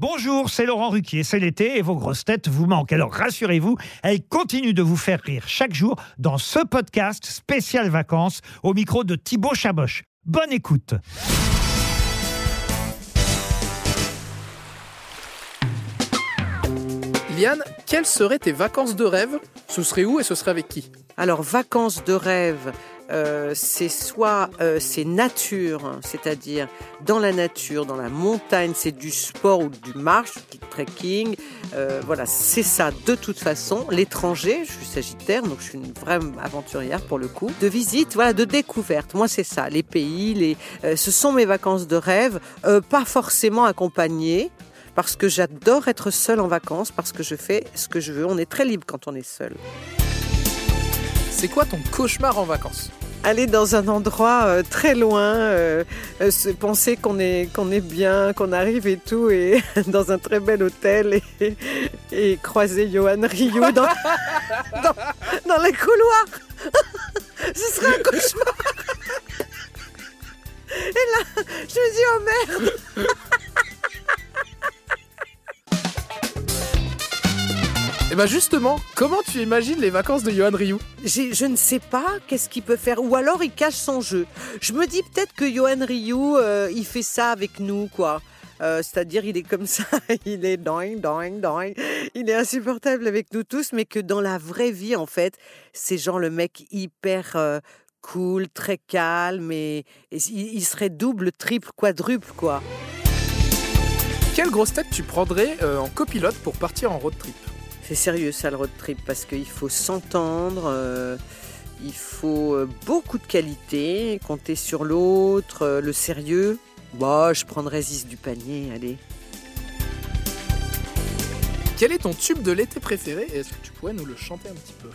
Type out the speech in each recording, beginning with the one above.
Bonjour, c'est Laurent Ruquier, c'est l'été et vos grosses têtes vous manquent. Alors rassurez-vous, elles continuent de vous faire rire chaque jour dans ce podcast spécial vacances au micro de Thibaut Chaboch. Bonne écoute. Liane, quelles seraient tes vacances de rêve? Ce serait où et ce serait avec qui? Alors, vacances de rêve, euh, c'est soit euh, c'est nature, c'est-à-dire dans la nature, dans la montagne, c'est du sport ou du marche, du trekking. Euh, voilà, c'est ça de toute façon. L'étranger, je suis sagittaire, donc je suis une vraie aventurière pour le coup. De visite, voilà, de découverte. Moi, c'est ça. Les pays, ce sont mes vacances de rêve, pas forcément accompagnées. Parce que j'adore être seule en vacances, parce que je fais ce que je veux. On est très libre quand on est seul. C'est quoi ton cauchemar en vacances? Aller dans un endroit euh, très loin, euh, euh, se penser qu'on est qu'on est bien, qu'on arrive et tout, et dans un très bel hôtel et, et croiser Johan Ryu dans, dans, dans les couloirs. Ce serait un cauchemar. Et là, je me dis oh merde. Bah justement, comment tu imagines les vacances de Johan Ryu? Je ne sais pas qu'est-ce qu'il peut faire. Ou alors il cache son jeu. Je me dis peut-être que Johan Ryu, euh, il fait ça avec nous, quoi. Euh, C'est-à-dire, il est comme ça, il est doing, doing, doing. Il est insupportable avec nous tous, mais que dans la vraie vie, en fait, c'est genre le mec hyper euh, cool, très calme, et, et il, il serait double, triple, quadruple, quoi. Quelle grosse tête tu prendrais euh, en copilote pour partir en road trip? C'est sérieux ça le road trip parce qu'il faut s'entendre, euh, il faut euh, beaucoup de qualité, compter sur l'autre, euh, le sérieux. Bah, je prendrais Ziz du panier, allez. Quel est ton tube de l'été préféré? Est-ce que tu pourrais nous le chanter un petit peu?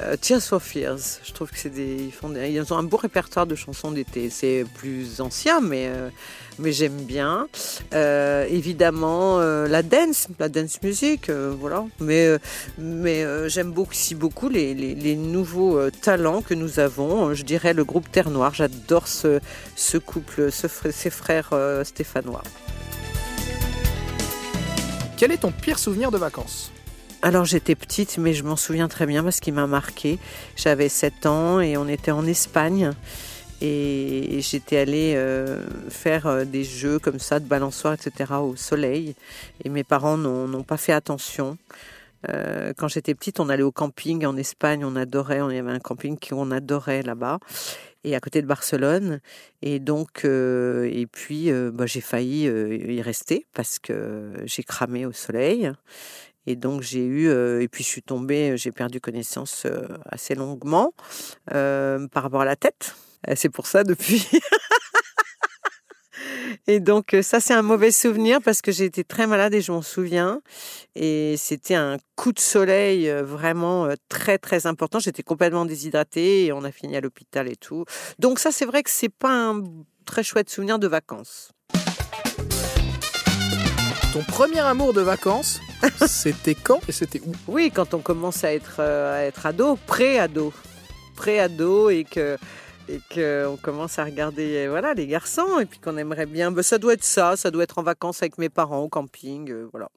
Euh, Tears for Fears, je trouve que c'est des, ils ont un beau répertoire de chansons d'été. C'est plus ancien, mais euh, mais j'aime bien. Euh, évidemment, la dance, la dance music, voilà. Mais mais j'aime aussi beaucoup les, les, nouveaux talents que nous avons. Je dirais le groupe Terre Noire. J'adore ce ce couple, ces frères stéphanois. Quel est ton pire souvenir de vacances? Alors j'étais petite, mais je m'en souviens très bien parce qu'il m'a marqué. J'avais 7 ans et on était en Espagne. Et j'étais allée euh, faire euh, des jeux comme ça, de balançoire, etc., au soleil. Et mes parents n'ont pas fait attention. Euh, quand j'étais petite, on allait au camping en Espagne, on adorait, on y avait un camping qu'on adorait là-bas, et à côté de Barcelone. Et donc, et puis, bah, j'ai failli y rester parce que j'ai cramé au soleil. Et donc j'ai eu, et puis je suis tombée, j'ai perdu connaissance assez longuement par rapport à la tête. C'est pour ça depuis. et donc ça c'est un mauvais souvenir parce que j'ai été très malade et je m'en souviens. Et c'était un coup de soleil vraiment très très important. J'étais complètement déshydratée et on a fini à l'hôpital et tout. Donc ça c'est vrai que c'est pas un très chouette souvenir de vacances. Ton premier amour de vacances, c'était quand et c'était où? Oui, quand on commence à être, euh, à être ado, pré-ado, pré-ado et que et que on commence à regarder euh, voilà les garçons et puis qu'on aimerait bien, ben, ça doit être ça, ça doit être en vacances avec mes parents au camping, euh, voilà.